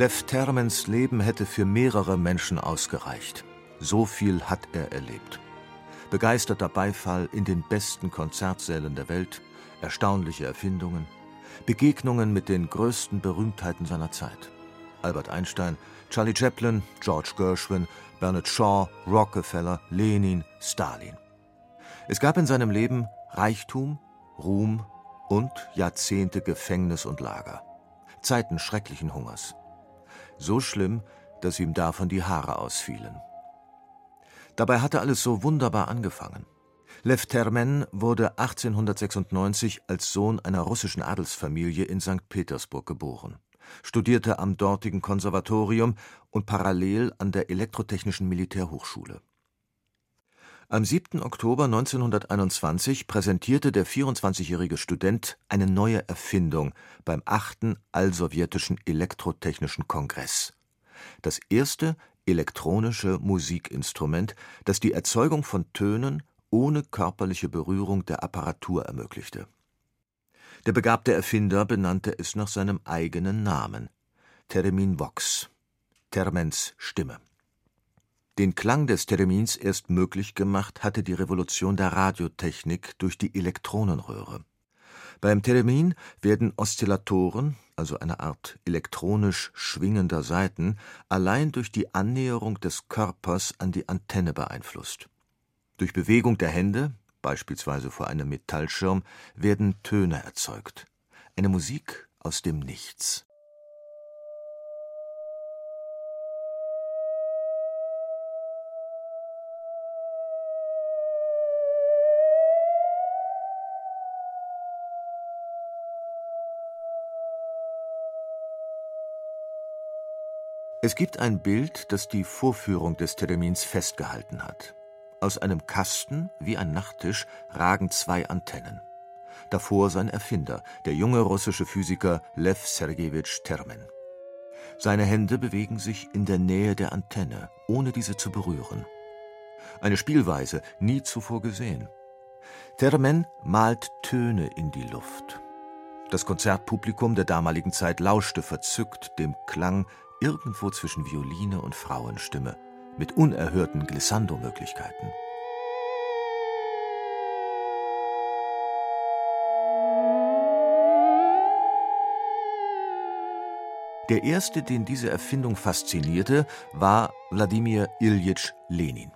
Lev Termens Leben hätte für mehrere Menschen ausgereicht. So viel hat er erlebt. Begeisterter Beifall in den besten Konzertsälen der Welt, erstaunliche Erfindungen, Begegnungen mit den größten Berühmtheiten seiner Zeit. Albert Einstein, Charlie Chaplin, George Gershwin, Bernard Shaw, Rockefeller, Lenin, Stalin. Es gab in seinem Leben Reichtum, Ruhm und Jahrzehnte Gefängnis und Lager. Zeiten schrecklichen Hungers so schlimm, dass ihm davon die Haare ausfielen. Dabei hatte alles so wunderbar angefangen. Lev Termen wurde 1896 als Sohn einer russischen Adelsfamilie in St. Petersburg geboren, studierte am dortigen Konservatorium und parallel an der Elektrotechnischen Militärhochschule. Am 7. Oktober 1921 präsentierte der 24-jährige Student eine neue Erfindung beim 8. Allsowjetischen Elektrotechnischen Kongress. Das erste elektronische Musikinstrument, das die Erzeugung von Tönen ohne körperliche Berührung der Apparatur ermöglichte. Der begabte Erfinder benannte es nach seinem eigenen Namen: Theremin Vox, Termens Stimme den Klang des Theremins erst möglich gemacht hatte die Revolution der Radiotechnik durch die Elektronenröhre. Beim Theremin werden Oszillatoren, also eine Art elektronisch schwingender Saiten, allein durch die Annäherung des Körpers an die Antenne beeinflusst. Durch Bewegung der Hände, beispielsweise vor einem Metallschirm, werden Töne erzeugt. Eine Musik aus dem Nichts. Es gibt ein Bild, das die Vorführung des Theremins festgehalten hat. Aus einem Kasten, wie ein Nachttisch, ragen zwei Antennen. Davor sein Erfinder, der junge russische Physiker Lev Sergejewitsch Termen. Seine Hände bewegen sich in der Nähe der Antenne, ohne diese zu berühren. Eine Spielweise, nie zuvor gesehen. Termen malt Töne in die Luft. Das Konzertpublikum der damaligen Zeit lauschte verzückt dem Klang irgendwo zwischen Violine und Frauenstimme, mit unerhörten Glissando-Möglichkeiten. Der erste, den diese Erfindung faszinierte, war Wladimir Iljitsch Lenin.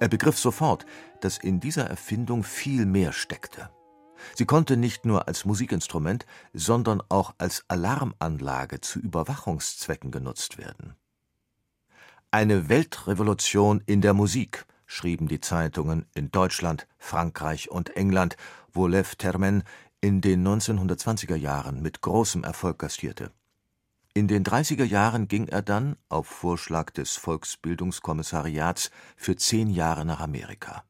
Er begriff sofort, dass in dieser Erfindung viel mehr steckte. Sie konnte nicht nur als Musikinstrument, sondern auch als Alarmanlage zu Überwachungszwecken genutzt werden. Eine Weltrevolution in der Musik, schrieben die Zeitungen in Deutschland, Frankreich und England, wo Lev Termen in den 1920er Jahren mit großem Erfolg gastierte. In den 30er Jahren ging er dann, auf Vorschlag des Volksbildungskommissariats, für zehn Jahre nach Amerika.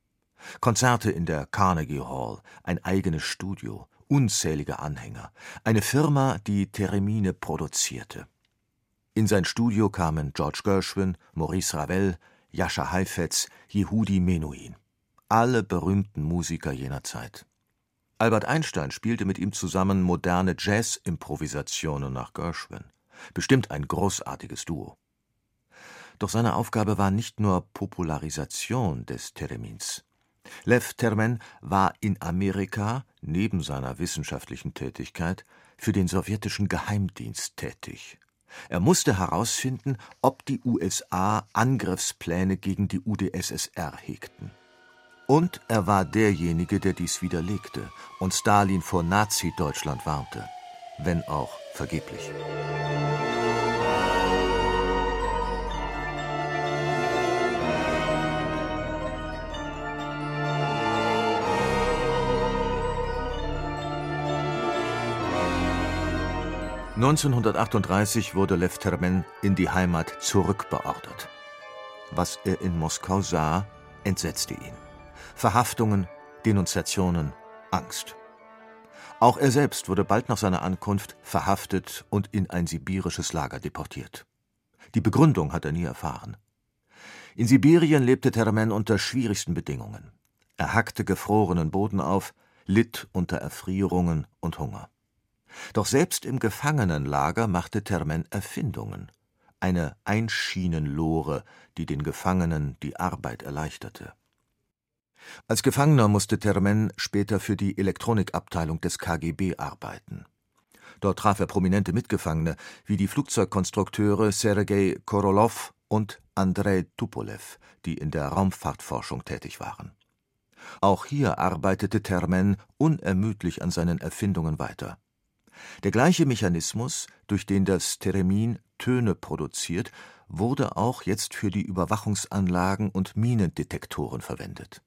Konzerte in der Carnegie Hall, ein eigenes Studio, unzählige Anhänger, eine Firma, die Theremine produzierte. In sein Studio kamen George Gershwin, Maurice Ravel, Jascha Heifetz, Yehudi Menuhin, alle berühmten Musiker jener Zeit. Albert Einstein spielte mit ihm zusammen moderne Jazz-Improvisationen nach Gershwin. Bestimmt ein großartiges Duo. Doch seine Aufgabe war nicht nur Popularisation des Theremins. Lev Termen war in Amerika neben seiner wissenschaftlichen Tätigkeit für den sowjetischen Geheimdienst tätig. Er musste herausfinden, ob die USA Angriffspläne gegen die UdSSR hegten. Und er war derjenige, der dies widerlegte und Stalin vor Nazi-Deutschland warnte, wenn auch vergeblich. 1938 wurde Lev Termen in die Heimat zurückbeordert. Was er in Moskau sah, entsetzte ihn. Verhaftungen, Denunziationen, Angst. Auch er selbst wurde bald nach seiner Ankunft verhaftet und in ein sibirisches Lager deportiert. Die Begründung hat er nie erfahren. In Sibirien lebte Termen unter schwierigsten Bedingungen. Er hackte gefrorenen Boden auf, litt unter Erfrierungen und Hunger. Doch selbst im Gefangenenlager machte Termen Erfindungen. Eine Einschienenlore, die den Gefangenen die Arbeit erleichterte. Als Gefangener musste Termen später für die Elektronikabteilung des KGB arbeiten. Dort traf er prominente Mitgefangene wie die Flugzeugkonstrukteure Sergei Korolow und Andrei Tupolew, die in der Raumfahrtforschung tätig waren. Auch hier arbeitete Termen unermüdlich an seinen Erfindungen weiter. Der gleiche Mechanismus, durch den das Theremin Töne produziert, wurde auch jetzt für die Überwachungsanlagen und Minendetektoren verwendet.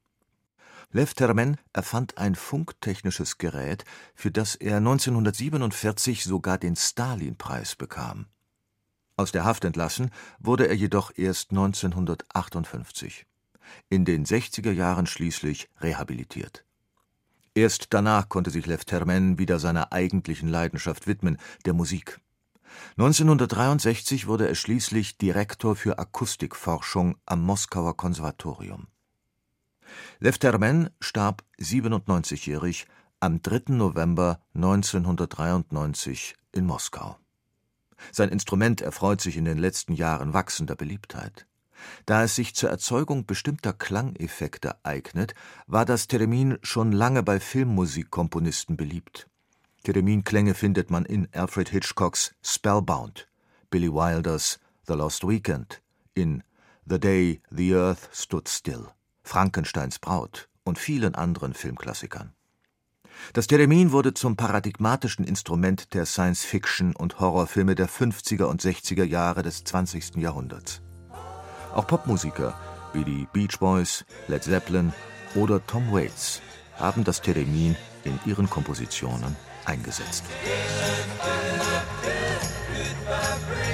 Lev Termen erfand ein funktechnisches Gerät, für das er 1947 sogar den Stalin-Preis bekam. Aus der Haft entlassen wurde er jedoch erst 1958. In den 60er Jahren schließlich rehabilitiert. Erst danach konnte sich Lev Termen wieder seiner eigentlichen Leidenschaft widmen, der Musik. 1963 wurde er schließlich Direktor für Akustikforschung am Moskauer Konservatorium. Lev Termen starb 97-jährig am 3. November 1993 in Moskau. Sein Instrument erfreut sich in den letzten Jahren wachsender Beliebtheit. Da es sich zur Erzeugung bestimmter Klangeffekte eignet, war das Theremin schon lange bei Filmmusikkomponisten beliebt. Thereminklänge findet man in Alfred Hitchcocks Spellbound, Billy Wilders The Lost Weekend, in The Day the Earth Stood Still, Frankensteins Braut und vielen anderen Filmklassikern. Das Theremin wurde zum paradigmatischen Instrument der Science-Fiction und Horrorfilme der 50er und 60er Jahre des 20. Jahrhunderts. Auch Popmusiker wie die Beach Boys, Led Zeppelin oder Tom Waits haben das Theremin in ihren Kompositionen eingesetzt. Goodbye,